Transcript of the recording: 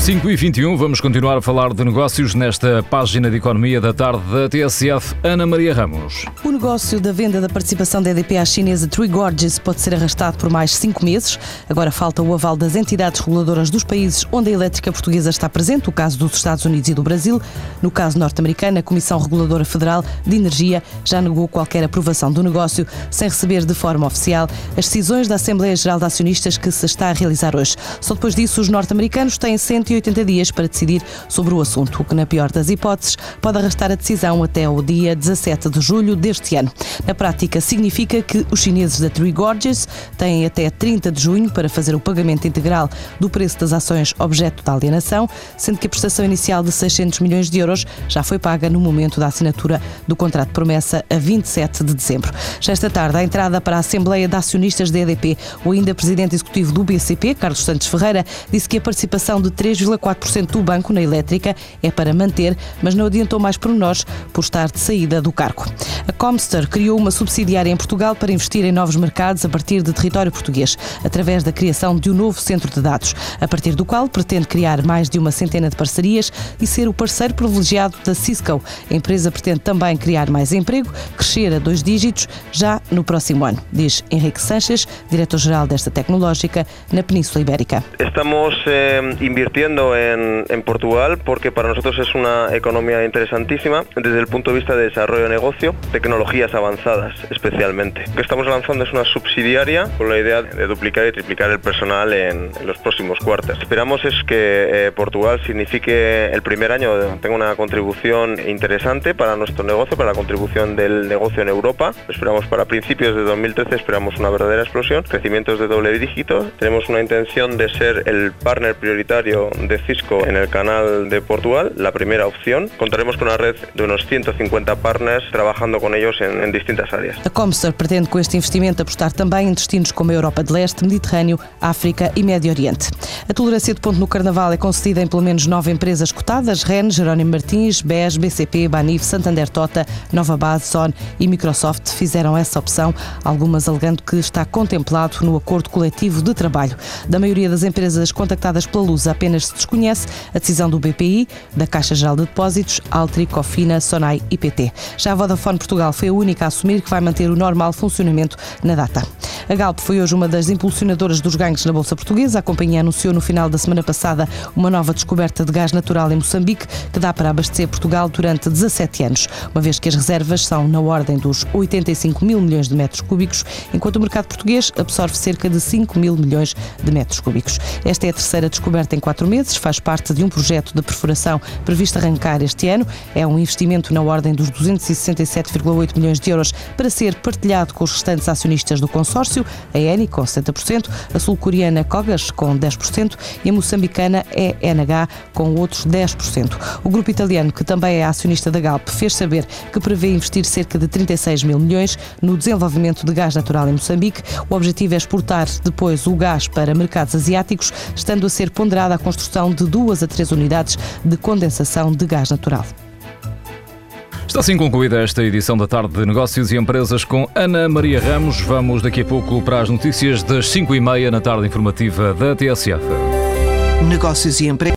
5 e 21 vamos continuar a falar de negócios nesta página de economia da tarde da TSF. Ana Maria Ramos. O negócio da venda da participação da EDP à chinesa Three Gorges pode ser arrastado por mais cinco meses. Agora falta o aval das entidades reguladoras dos países onde a elétrica portuguesa está presente, o caso dos Estados Unidos e do Brasil. No caso norte-americano, a Comissão Reguladora Federal de Energia já negou qualquer aprovação do negócio, sem receber de forma oficial as decisões da Assembleia Geral de Acionistas que se está a realizar hoje. Só depois disso, os norte-americanos têm 180 dias para decidir sobre o assunto, o que, na pior das hipóteses, pode arrastar a decisão até o dia 17 de julho deste ano. Na prática, significa que os chineses da Three Gorges têm até 30 de junho para fazer o pagamento integral do preço das ações objeto da alienação, sendo que a prestação inicial de 600 milhões de euros já foi paga no momento da assinatura do contrato de promessa a 27 de dezembro. Já esta tarde, a entrada para a Assembleia de Acionistas da EDP, o ainda presidente executivo do BCP, Carlos Santos Ferreira, disse que a participação de 3,4% do banco na elétrica é para manter, mas não adiantou mais pormenores por estar de saída do cargo. A Comster criou uma subsidiária em Portugal para investir em novos mercados a partir de território português, através da criação de um novo centro de dados, a partir do qual pretende criar mais de uma centena de parcerias e ser o parceiro privilegiado da Cisco. A empresa pretende também criar mais emprego, crescer a dois dígitos já no próximo ano, diz Henrique Sanches, diretor-geral desta tecnológica na Península Ibérica. Estamos eh, en, Portugal porque para nosotros es una economía interesantísima desde el punto de vista de desarrollo de negocio, tecnologías avanzadas especialmente. Lo que estamos lanzando es una subsidiaria con la idea de duplicar y triplicar el personal en, en los próximos cuartos. Esperamos es que eh, Portugal signifique el primer año tenga una contribución interesante para nuestro negocio, para la contribución del negocio en Europa. Esperamos para principios de 2013 esperamos una verdadera explosión, crecimientos de doble dígito. Tenemos una intención de ser el partner prioritario de Cisco en el canal de Portugal, la primera opción. Contaremos con una red de unos 150 partners trabajando con ellos en, en distintas áreas. A Comstar pretende com este investimento apostar também em destinos como a Europa de Leste, Mediterrâneo, África e Médio Oriente. A tolerância de ponto no Carnaval é concedida em pelo menos nove empresas cotadas, REN, Jerónimo Martins, BES, BCP, Banif, Santander Tota, Nova Base, Zone e Microsoft fizeram essa opção, algumas alegando que está contemplado no acordo coletivo de trabalho. Da maioria das empresas contactadas pela Luz apenas se desconhece a decisão do BPI, da Caixa Geral de Depósitos, Altri, Cofina, Sonai e PT. Já a Vodafone Portugal foi a única a assumir que vai manter o normal funcionamento na data. A Galp foi hoje uma das impulsionadoras dos gangues na Bolsa Portuguesa. A companhia anunciou no final da semana passada uma nova descoberta de gás natural em Moçambique que dá para abastecer Portugal durante 17 anos, uma vez que as reservas são na ordem dos 85 mil milhões de metros cúbicos, enquanto o mercado português absorve cerca de 5 mil milhões de metros cúbicos. Esta é a terceira descoberta em quatro meses, faz parte de um projeto de perfuração previsto arrancar este ano. É um investimento na ordem dos 267,8 milhões de euros para ser partilhado com os restantes acionistas do consórcio, a Eni com 70%, a sul-coreana Kogas com 10% e a moçambicana ENH com outros 10%. O grupo italiano, que também é acionista da Galp, fez saber que prevê investir cerca de 36 mil milhões no desenvolvimento de gás natural em Moçambique. O objetivo é exportar depois o gás para mercados asiáticos, estando a ser ponderada a construção de duas a três unidades de condensação de gás natural. Está assim concluída esta edição da tarde de Negócios e Empresas com Ana Maria Ramos. Vamos daqui a pouco para as notícias das 5 e meia na tarde informativa da TSF. Negócios e Empresas.